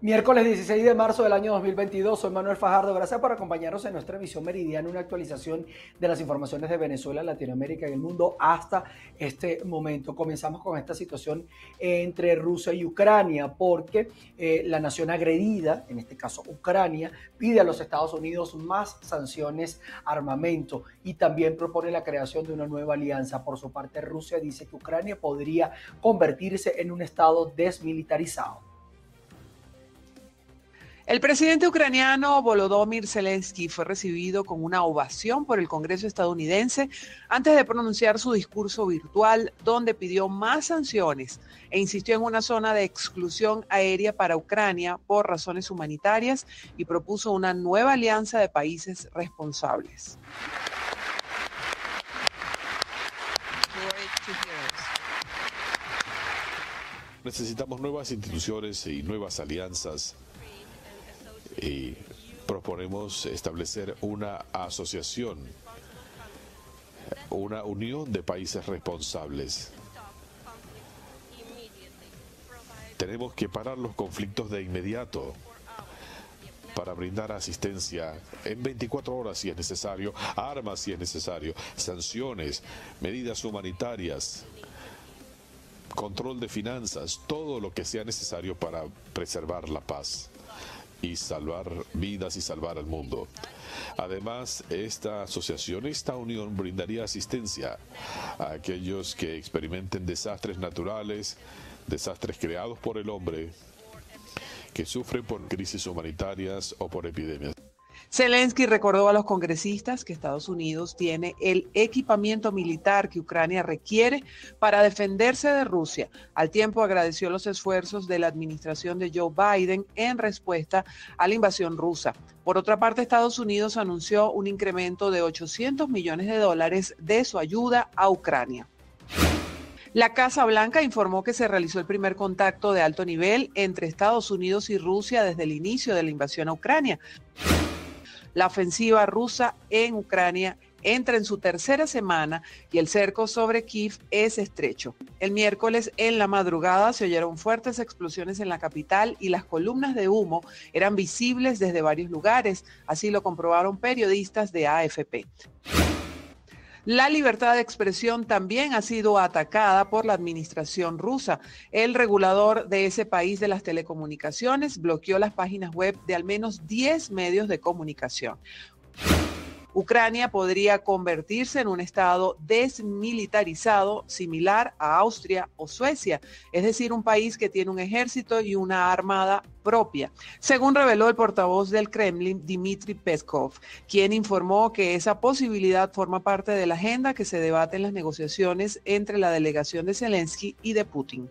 Miércoles 16 de marzo del año 2022, soy Manuel Fajardo. Gracias por acompañarnos en nuestra emisión meridiana, una actualización de las informaciones de Venezuela, Latinoamérica y el mundo hasta este momento. Comenzamos con esta situación entre Rusia y Ucrania, porque eh, la nación agredida, en este caso Ucrania, pide a los Estados Unidos más sanciones, armamento y también propone la creación de una nueva alianza. Por su parte, Rusia dice que Ucrania podría convertirse en un estado desmilitarizado. El presidente ucraniano Volodymyr Zelensky fue recibido con una ovación por el Congreso estadounidense antes de pronunciar su discurso virtual donde pidió más sanciones e insistió en una zona de exclusión aérea para Ucrania por razones humanitarias y propuso una nueva alianza de países responsables. Necesitamos nuevas instituciones y nuevas alianzas y proponemos establecer una asociación, una unión de países responsables. Tenemos que parar los conflictos de inmediato para brindar asistencia en 24 horas si es necesario, armas si es necesario, sanciones, medidas humanitarias, control de finanzas, todo lo que sea necesario para preservar la paz y salvar vidas y salvar al mundo. Además, esta asociación, esta unión brindaría asistencia a aquellos que experimenten desastres naturales, desastres creados por el hombre, que sufren por crisis humanitarias o por epidemias. Zelensky recordó a los congresistas que Estados Unidos tiene el equipamiento militar que Ucrania requiere para defenderse de Rusia. Al tiempo agradeció los esfuerzos de la administración de Joe Biden en respuesta a la invasión rusa. Por otra parte, Estados Unidos anunció un incremento de 800 millones de dólares de su ayuda a Ucrania. La Casa Blanca informó que se realizó el primer contacto de alto nivel entre Estados Unidos y Rusia desde el inicio de la invasión a Ucrania. La ofensiva rusa en Ucrania entra en su tercera semana y el cerco sobre Kiev es estrecho. El miércoles en la madrugada se oyeron fuertes explosiones en la capital y las columnas de humo eran visibles desde varios lugares, así lo comprobaron periodistas de AFP. La libertad de expresión también ha sido atacada por la administración rusa. El regulador de ese país de las telecomunicaciones bloqueó las páginas web de al menos 10 medios de comunicación. Ucrania podría convertirse en un estado desmilitarizado similar a Austria o Suecia, es decir, un país que tiene un ejército y una armada propia, según reveló el portavoz del Kremlin, Dmitry Peskov, quien informó que esa posibilidad forma parte de la agenda que se debate en las negociaciones entre la delegación de Zelensky y de Putin.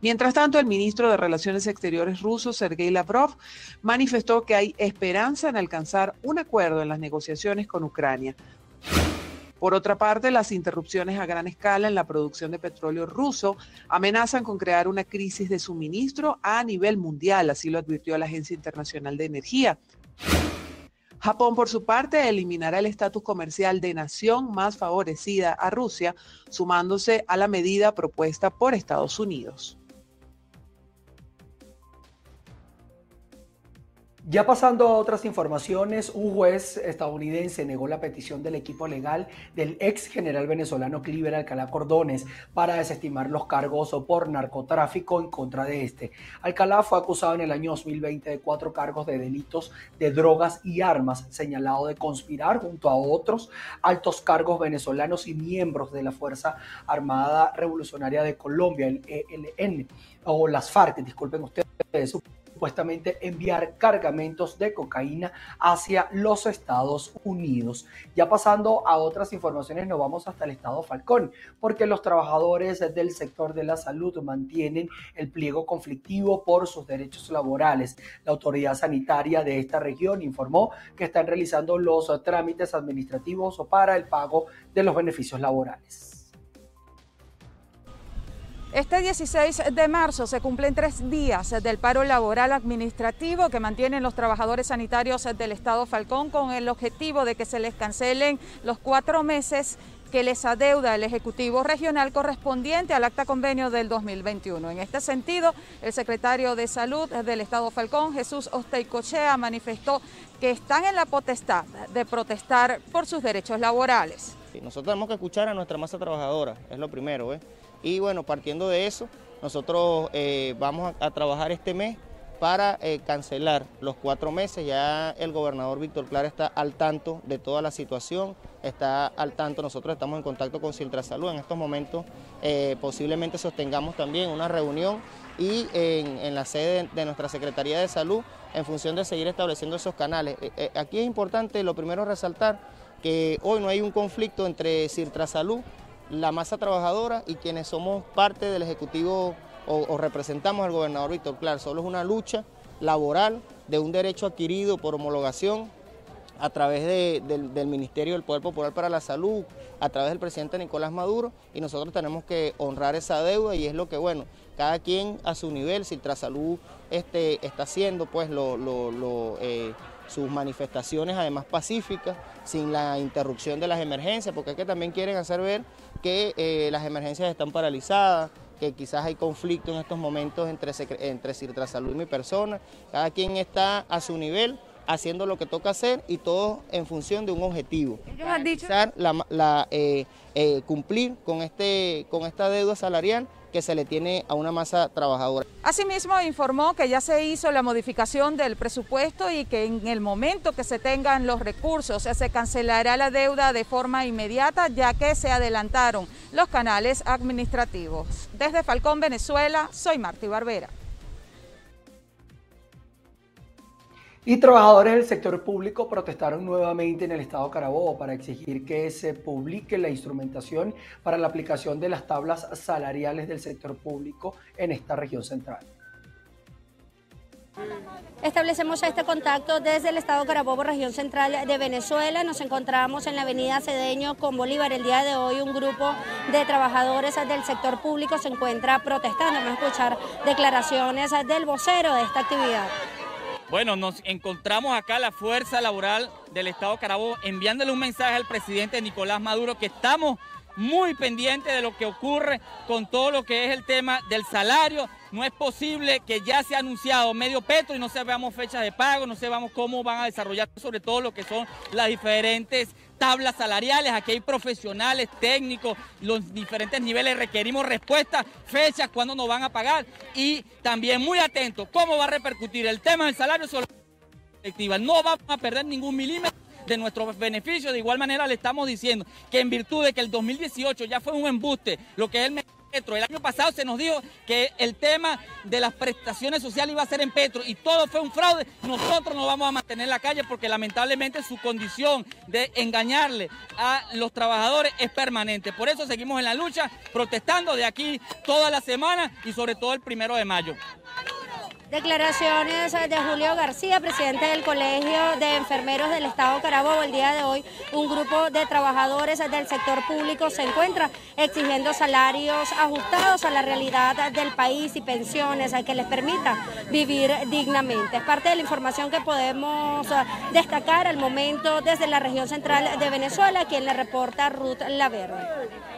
Mientras tanto, el ministro de Relaciones Exteriores ruso, Sergei Lavrov, manifestó que hay esperanza en alcanzar un acuerdo en las negociaciones con Ucrania. Por otra parte, las interrupciones a gran escala en la producción de petróleo ruso amenazan con crear una crisis de suministro a nivel mundial, así lo advirtió la Agencia Internacional de Energía. Japón, por su parte, eliminará el estatus comercial de nación más favorecida a Rusia, sumándose a la medida propuesta por Estados Unidos. Ya pasando a otras informaciones, un juez estadounidense negó la petición del equipo legal del ex general venezolano Cliver Alcalá Cordones para desestimar los cargos por narcotráfico en contra de este. Alcalá fue acusado en el año 2020 de cuatro cargos de delitos de drogas y armas, señalado de conspirar junto a otros altos cargos venezolanos y miembros de la Fuerza Armada Revolucionaria de Colombia, el ELN, o las FARC, disculpen ustedes supuestamente enviar cargamentos de cocaína hacia los Estados Unidos. Ya pasando a otras informaciones, nos vamos hasta el estado Falcón, porque los trabajadores del sector de la salud mantienen el pliego conflictivo por sus derechos laborales. La autoridad sanitaria de esta región informó que están realizando los trámites administrativos para el pago de los beneficios laborales. Este 16 de marzo se cumplen tres días del paro laboral administrativo que mantienen los trabajadores sanitarios del Estado Falcón con el objetivo de que se les cancelen los cuatro meses que les adeuda el Ejecutivo Regional correspondiente al acta convenio del 2021. En este sentido, el secretario de Salud del Estado Falcón, Jesús Osteicochea, manifestó que están en la potestad de protestar por sus derechos laborales. nosotros tenemos que escuchar a nuestra masa trabajadora, es lo primero. ¿eh? Y bueno, partiendo de eso, nosotros eh, vamos a, trabajar este mes para eh, cancelar los cuatro meses. Ya el gobernador Víctor Clara está al tanto de toda la situación, está al tanto, nosotros estamos en contacto con Salud. En estos momentos posiblemente sostengamos también una reunión y en, la sede de nuestra Secretaría de Salud en función de seguir estableciendo esos canales. Eh, eh, aquí es importante, lo primero, resaltar que hoy no hay un conflicto entre Salud, la masa trabajadora y quienes somos parte del Ejecutivo o, representamos al gobernador Víctor Clar. Solo es una lucha laboral de un derecho adquirido por homologación a través del, Ministerio del Poder Popular para la Salud, a través del presidente Nicolás Maduro, y nosotros tenemos que honrar esa deuda y es lo que, bueno, cada quien a su nivel, si Trasalud este, está haciendo pues eh, sus manifestaciones además pacíficas, sin la interrupción de las emergencias, porque es que también quieren hacer ver que eh, las emergencias están paralizadas, que quizás hay conflicto en estos momentos entre, entre Salud y mi persona, cada quien está a su nivel haciendo lo que toca hacer y todo en función de un objetivo. Ellos han dicho la, eh, eh, cumplir con este con esta deuda salarial que se le tiene a una masa trabajadora. Asimismo, informó que ya se hizo la modificación del presupuesto y que en el momento que se tengan los recursos se cancelará la deuda de forma inmediata, ya que se adelantaron los canales administrativos. Desde Falcón, Venezuela, soy Martí Barbera. Y trabajadores del sector público protestaron nuevamente en el estado Carabobo para exigir que se publique la instrumentación para la aplicación de las tablas salariales del sector público en esta región central. Establecemos este contacto desde el Estado Carabobo, región central de Venezuela. Nos encontramos en la avenida Cedeño con Bolívar. El día de hoy un grupo de trabajadores del sector público se encuentra protestando. Vamos a escuchar declaraciones del vocero de esta actividad. Bueno, nos encontramos acá la fuerza laboral del Estado Carabobo enviándole un mensaje al presidente Nicolás Maduro que estamos muy pendientes de lo que ocurre con todo lo que es el tema del salario. No es posible que ya se ha anunciado medio petro y no sabemos fechas de pago, no sabemos cómo van a desarrollar sobre todo lo que son las diferentes tablas salariales, aquí hay profesionales, técnicos, los diferentes niveles, requerimos respuestas, fechas, cuándo nos van a pagar y también muy atentos, cómo va a repercutir el tema del salario sobre la. No vamos a perder ningún milímetro de nuestros beneficios, de igual manera le estamos diciendo que en virtud de que el 2018 ya fue un embuste, lo que es el El año pasado se nos dijo que el tema de las prestaciones sociales iba a ser en Petro y todo fue un fraude. Nosotros nos vamos a mantener en la calle porque lamentablemente su condición de engañarle a los trabajadores es permanente. Por eso seguimos en la lucha, protestando de aquí toda la semana y sobre todo el primero de mayo. Declaraciones de Julio García, presidente del Colegio de Enfermeros del Estado Carabobo. El día de hoy un grupo de trabajadores del sector público se encuentra exigiendo salarios ajustados a la realidad del país y pensiones que les permita vivir dignamente. Es parte de la información que podemos destacar al momento desde la región central de Venezuela, quien le reporta Ruth Laverde.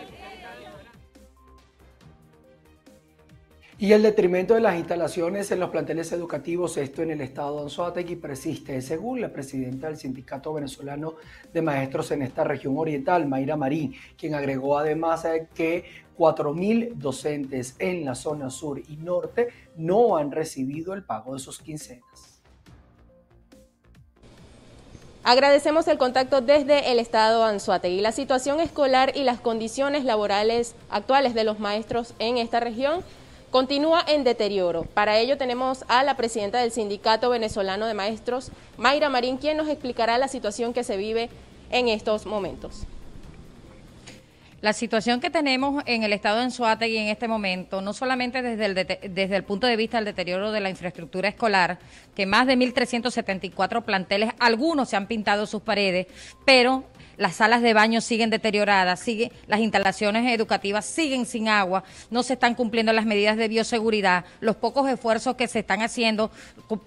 Y el detrimento de las instalaciones en los planteles educativos, esto en el estado de Anzoátegui, persiste. Según la presidenta del Sindicato Venezolano de Maestros en esta región oriental, Mayra Marín, quien agregó además que 4.000 docentes en la zona sur y norte no han recibido el pago de sus quincenas. Agradecemos el contacto desde el estado Anzuategui. La situación escolar y las condiciones laborales actuales de los maestros en esta región continúa en deterioro. Para ello tenemos a la presidenta del Sindicato Venezolano de Maestros, Mayra Marín, quien nos explicará la situación que se vive en estos momentos. La situación que tenemos en el estado de y en este momento, no solamente desde el, desde el punto de vista del deterioro de la infraestructura escolar, que más de 1.374 planteles, algunos se han pintado sus paredes, pero las salas de baño siguen deterioradas, sigue, las instalaciones educativas siguen sin agua, no se están cumpliendo las medidas de bioseguridad, los pocos esfuerzos que se están haciendo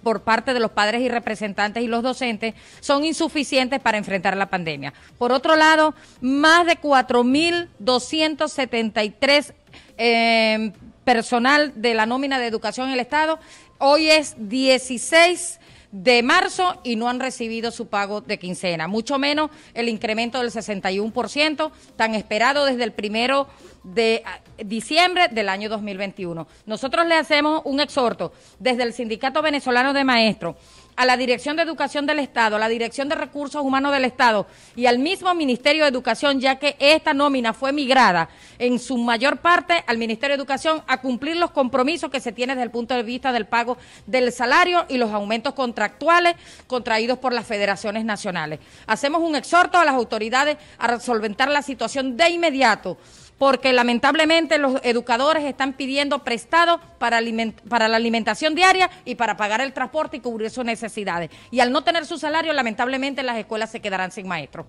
por parte de los padres y representantes y los docentes son insuficientes para enfrentar la pandemia. Por otro lado, más de 4.273 eh, personal de la nómina de educación en el Estado. Hoy es 16 de marzo y no han recibido su pago de quincena, mucho menos el incremento del 61% tan esperado desde el primero de ah, diciembre del año 2021. Nosotros le hacemos un exhorto desde el Sindicato Venezolano de Maestros a la Dirección de Educación del Estado, a la Dirección de Recursos Humanos del Estado y al mismo Ministerio de Educación, ya que esta nómina fue migrada en su mayor parte al Ministerio de Educación a cumplir los compromisos que se tienen desde el punto de vista del pago del salario y los aumentos contractuales contraídos por las federaciones nacionales. Hacemos un exhorto a las autoridades a solventar la situación de inmediato porque lamentablemente los educadores están pidiendo prestado para, la alimentación diaria y para pagar el transporte y cubrir sus necesidades. Y al no tener su salario, lamentablemente las escuelas se quedarán sin maestros.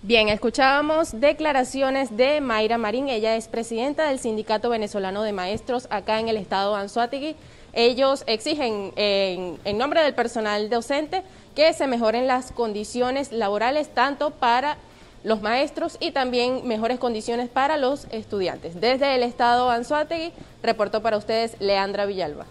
Bien, escuchábamos declaraciones de Mayra Marín, ella es presidenta del Sindicato Venezolano de Maestros acá en el estado de. Ellos exigen en, en nombre del personal docente que se mejoren las condiciones laborales tanto para los maestros y también mejores condiciones para los estudiantes. Desde el estado Anzuategui, reportó para ustedes Leandra Villalba.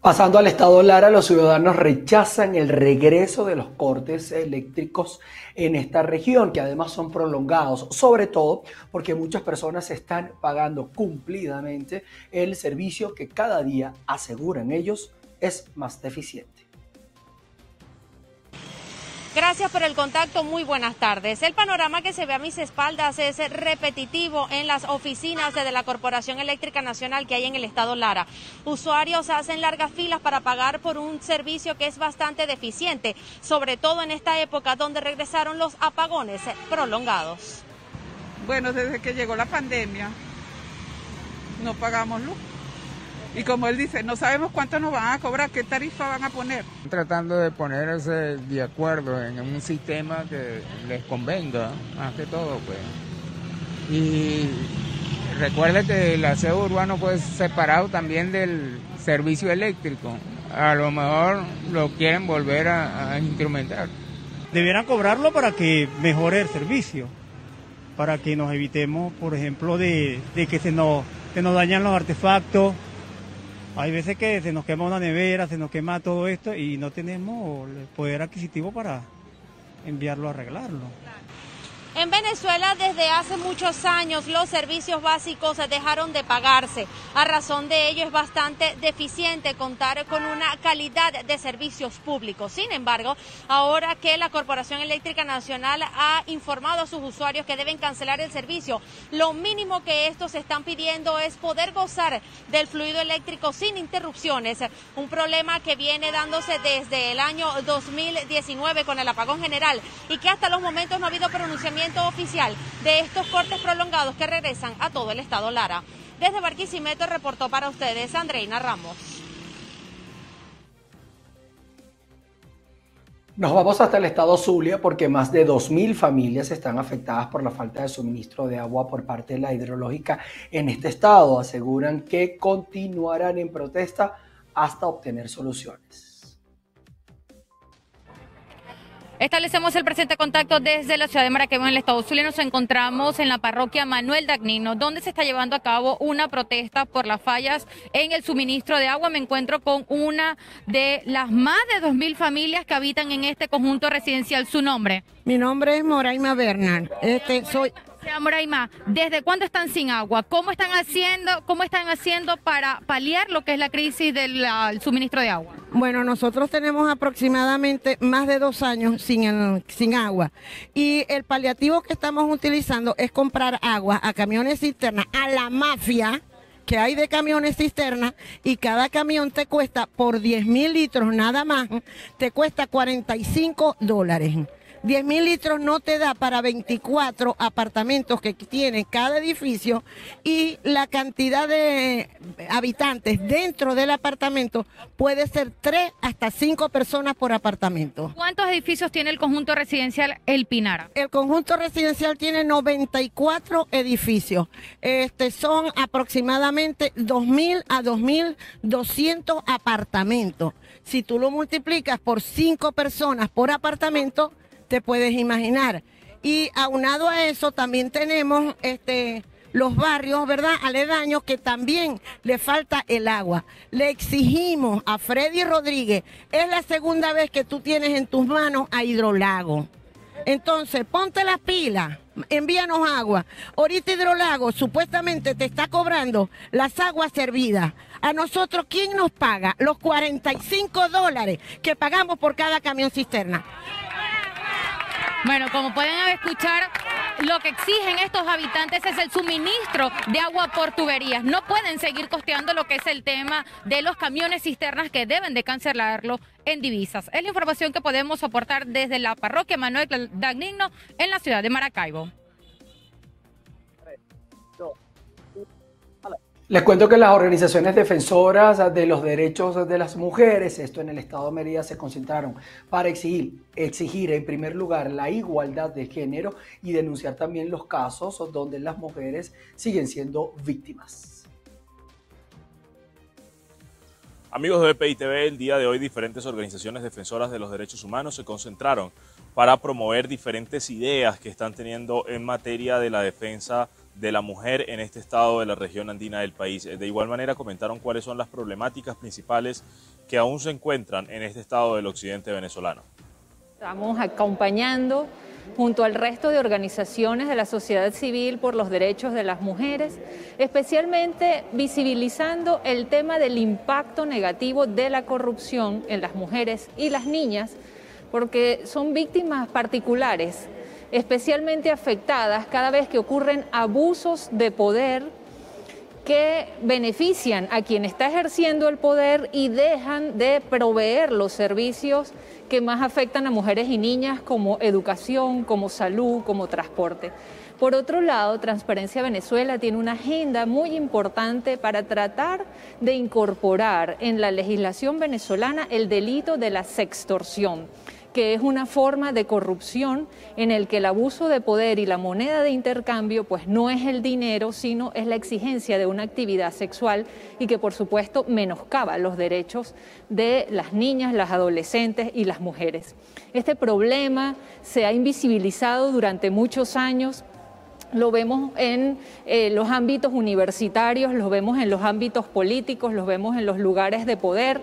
Pasando al estado Lara, los ciudadanos rechazan el regreso de los cortes eléctricos en esta región, que además son prolongados, sobre todo porque muchas personas están pagando cumplidamente el servicio que cada día, aseguran ellos, es más deficiente. Gracias por el contacto, muy buenas tardes. El panorama que se ve a mis espaldas es repetitivo en las oficinas de la Corporación Eléctrica Nacional que hay en el estado Lara. Usuarios hacen largas filas para pagar por un servicio que es bastante deficiente, sobre todo en esta época donde regresaron los apagones prolongados. Bueno, desde que llegó la pandemia no pagamos luz. Y como él dice, no sabemos cuánto nos van a cobrar, qué tarifa van a poner. Tratando de ponerse de acuerdo en un sistema que les convenga, más que todo, pues. Y recuerde que el aseo urbano puede ser separado también del servicio eléctrico. A lo mejor lo quieren volver a, instrumentar. Debieran cobrarlo para que mejore el servicio, para que nos evitemos, por ejemplo, de, que se nos, se nos dañan los artefactos hay veces que se nos quema una nevera, se nos quema todo esto y no tenemos el poder adquisitivo para enviarlo a arreglarlo. En Venezuela desde hace muchos años los servicios básicos dejaron de pagarse. A razón de ello es bastante deficiente contar con una calidad de servicios públicos. Sin embargo, ahora que la Corporación Eléctrica Nacional ha informado a sus usuarios que deben cancelar el servicio, lo mínimo que estos están pidiendo es poder gozar del fluido eléctrico sin interrupciones. Un problema que viene dándose desde el año 2019 con el apagón general y que hasta los momentos no ha habido pronunciamiento oficial de estos cortes prolongados que regresan a todo el estado Lara. Desde Barquisimeto reportó para ustedes Andreina Ramos. Nos vamos hasta el estado Zulia porque más de 2.000 familias están afectadas por la falta de suministro de agua por parte de la hidrológica en este estado. Aseguran que continuarán en protesta hasta obtener soluciones. Establecemos el presente contacto desde la ciudad de Maracaibo, en el estado Zulia. Nos encontramos en la parroquia Manuel Dagnino, donde se está llevando a cabo una protesta por las fallas en el suministro de agua. Me encuentro con una de las más de 2.000 familias que habitan en este conjunto residencial. ¿Su nombre? Mi nombre es Moraima Bernal. Este, soy, Moraima, ¿desde cuándo están sin agua? ¿Cómo están haciendo, cómo están haciendo para paliar lo que es la crisis del suministro de agua? Bueno, nosotros tenemos aproximadamente más de dos años sin, sin agua y el paliativo que estamos utilizando es comprar agua a camiones cisternas, a la mafia que hay de camiones cisternas y cada camión te cuesta por 10 mil litros nada más, te cuesta 45 dólares 10 mil litros no te da para 24 apartamentos que tiene cada edificio y la cantidad de habitantes dentro del apartamento puede ser 3 hasta 5 personas por apartamento. ¿Cuántos edificios tiene el conjunto residencial El Pinar? El conjunto residencial tiene 94 edificios. Este, son aproximadamente 2.000 a 2.200 apartamentos. Si tú lo multiplicas por 5 personas por apartamento, te puedes imaginar. Y aunado a eso también tenemos este los barrios, ¿verdad? Aledaños que también le falta el agua. Le exigimos a Freddy Rodríguez, es la segunda vez que tú tienes en tus manos a Hidrolago. Entonces, ponte las pilas, envíanos agua. Ahorita Hidrolago supuestamente te está cobrando las aguas servidas. A nosotros, ¿quién nos paga? Los 45 dólares que pagamos por cada camión cisterna. Bueno, como pueden escuchar, lo que exigen estos habitantes es el suministro de agua por tuberías. No pueden seguir costeando lo que es el tema de los camiones cisternas que deben de cancelarlo en divisas. Es la información que podemos aportar desde la parroquia Manuel Dagnino en la ciudad de Maracaibo. Les cuento que las organizaciones defensoras de los derechos de las mujeres, esto en el estado de Mérida, se concentraron para exigir, exigir en primer lugar la igualdad de género y denunciar también los casos donde las mujeres siguen siendo víctimas. Amigos de BPI TV, el día de hoy diferentes organizaciones defensoras de los derechos humanos se concentraron para promover diferentes ideas que están teniendo en materia de la defensa de la mujer en este estado de la región andina del país. De igual manera comentaron cuáles son las problemáticas principales que aún se encuentran en este estado del occidente venezolano. Estamos acompañando junto al resto de organizaciones de la sociedad civil por los derechos de las mujeres, especialmente visibilizando el tema del impacto negativo de la corrupción en las mujeres y las niñas, porque son víctimas particulares especialmente afectadas cada vez que ocurren abusos de poder que benefician a quien está ejerciendo el poder y dejan de proveer los servicios que más afectan a mujeres y niñas como educación, como salud, como transporte. Por otro lado, Transparencia Venezuela tiene una agenda muy importante para tratar de incorporar en la legislación venezolana el delito de la sextorsión que es una forma de corrupción en el que el abuso de poder y la moneda de intercambio pues no es el dinero, sino es la exigencia de una actividad sexual y que por supuesto menoscaba los derechos de las niñas, las adolescentes y las mujeres. Este problema se ha invisibilizado durante muchos años lo vemos en eh, los ámbitos universitarios, lo vemos en los ámbitos políticos, lo vemos en los lugares de poder.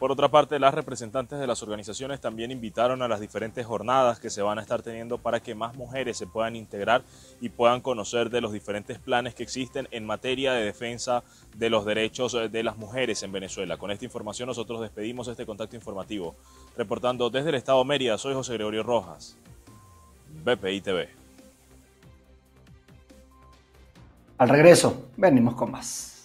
Por otra parte, las representantes de las organizaciones también invitaron a las diferentes jornadas que se van a estar teniendo para que más mujeres se puedan integrar y puedan conocer de los diferentes planes que existen en materia de defensa de los derechos de las mujeres en Venezuela. Con esta información nosotros despedimos este contacto informativo. Reportando desde el Estado Mérida, soy José Gregorio Rojas, BPI TV. Al regreso, venimos con más.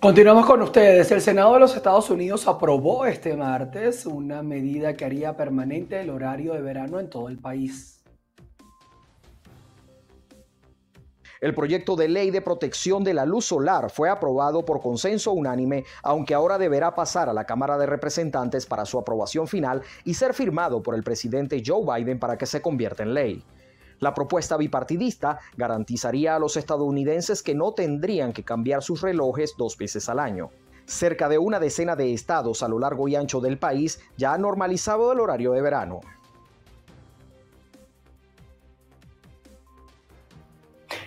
Continuamos con ustedes. El Senado de los Estados Unidos aprobó este martes una medida que haría permanente el horario de verano en todo el país. El proyecto de ley de protección de la luz solar fue aprobado por consenso unánime, aunque ahora deberá pasar a la Cámara de Representantes para su aprobación final y ser firmado por el presidente Joe Biden para que se convierta en ley. La propuesta bipartidista garantizaría a los estadounidenses que no tendrían que cambiar sus relojes dos veces al año. Cerca de una decena de estados a lo largo y ancho del país ya han normalizado el horario de verano.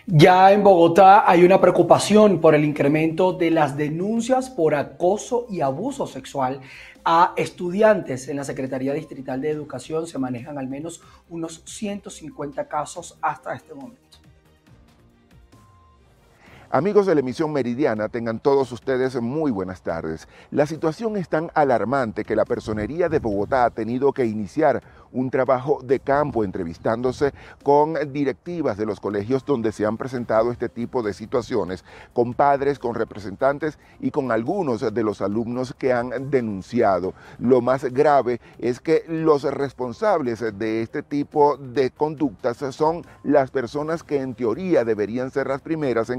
Ya en Bogotá hay una preocupación por el incremento de las denuncias por acoso y abuso sexual a estudiantes en la Secretaría Distrital de Educación. Se manejan al menos unos 150 casos hasta este momento. Amigos de la emisión meridiana, tengan todos ustedes muy buenas tardes. La situación es tan alarmante que la personería de Bogotá ha tenido que iniciar un trabajo de campo entrevistándose con directivas de los colegios donde se han presentado este tipo de situaciones, con padres, con representantes y con algunos de los alumnos que han denunciado. Lo más grave es que los responsables de este tipo de conductas son las personas que en teoría deberían ser las primeras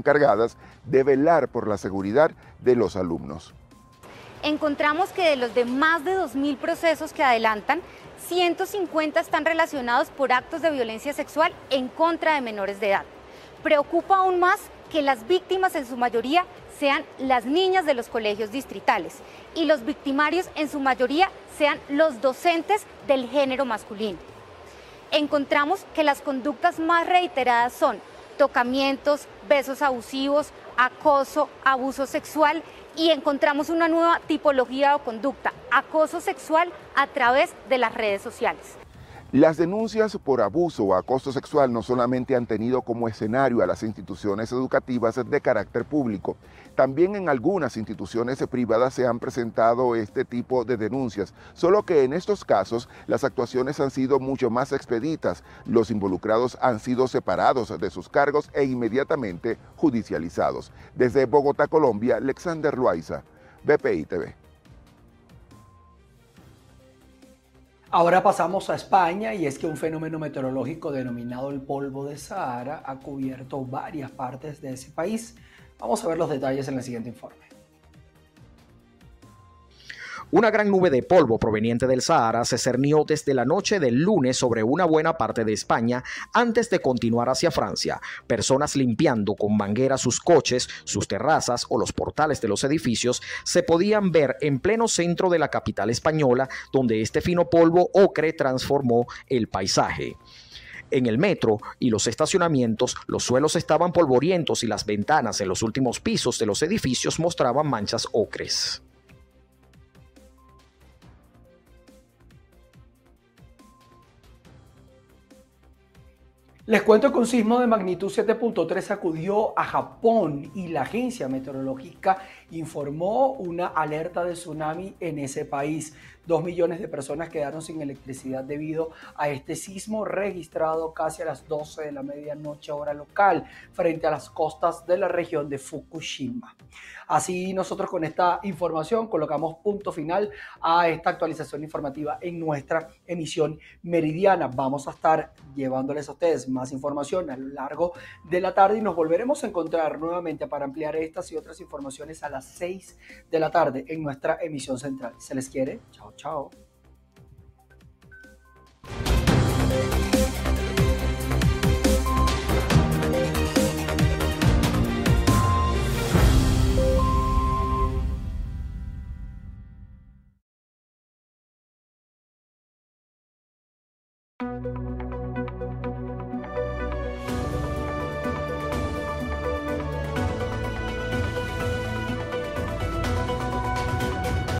de velar por la seguridad de los alumnos. Encontramos que de los de más de 2.000 procesos que adelantan, 150 están relacionados por actos de violencia sexual en contra de menores de edad. Preocupa aún más que las víctimas en su mayoría sean las niñas de los colegios distritales y los victimarios en su mayoría sean los docentes del género masculino. Encontramos que las conductas más reiteradas son tocamientos, besos abusivos, acoso, abuso sexual y encontramos una nueva tipología o conducta, acoso sexual a través de las redes sociales. Las denuncias por abuso o acoso sexual no solamente han tenido como escenario a las instituciones educativas de carácter público, también en algunas instituciones privadas se han presentado este tipo de denuncias, solo que en estos casos las actuaciones han sido mucho más expeditas, los involucrados han sido separados de sus cargos e inmediatamente judicializados. Desde Bogotá, Colombia, Alexander Loaiza, BPI TV. Ahora pasamos a España y es que un fenómeno meteorológico denominado el polvo de Sahara ha cubierto varias partes de ese país. Vamos a ver los detalles en el siguiente informe. Una gran nube de polvo proveniente del Sahara se cernió desde la noche del lunes sobre una buena parte de España antes de continuar hacia Francia. Personas limpiando con manguera sus coches, sus terrazas o los portales de los edificios se podían ver en pleno centro de la capital española, donde este fino polvo ocre transformó el paisaje. En el metro y los estacionamientos, los suelos estaban polvorientos y las ventanas en los últimos pisos de los edificios mostraban manchas ocres. Les cuento que un sismo de magnitud 7.3 sacudió a Japón y la agencia meteorológica informó una alerta de tsunami en ese país. Dos millones de personas quedaron sin electricidad debido a este sismo registrado casi a las 12 de la medianoche hora local frente a las costas de la región de Fukushima. Así nosotros con esta información colocamos punto final a esta actualización informativa en nuestra emisión meridiana. Vamos a estar llevándoles a ustedes más información a lo largo de la tarde y nos volveremos a encontrar nuevamente para ampliar estas y otras informaciones a las 6 de la tarde en nuestra emisión central. Se les quiere. Chao, chao.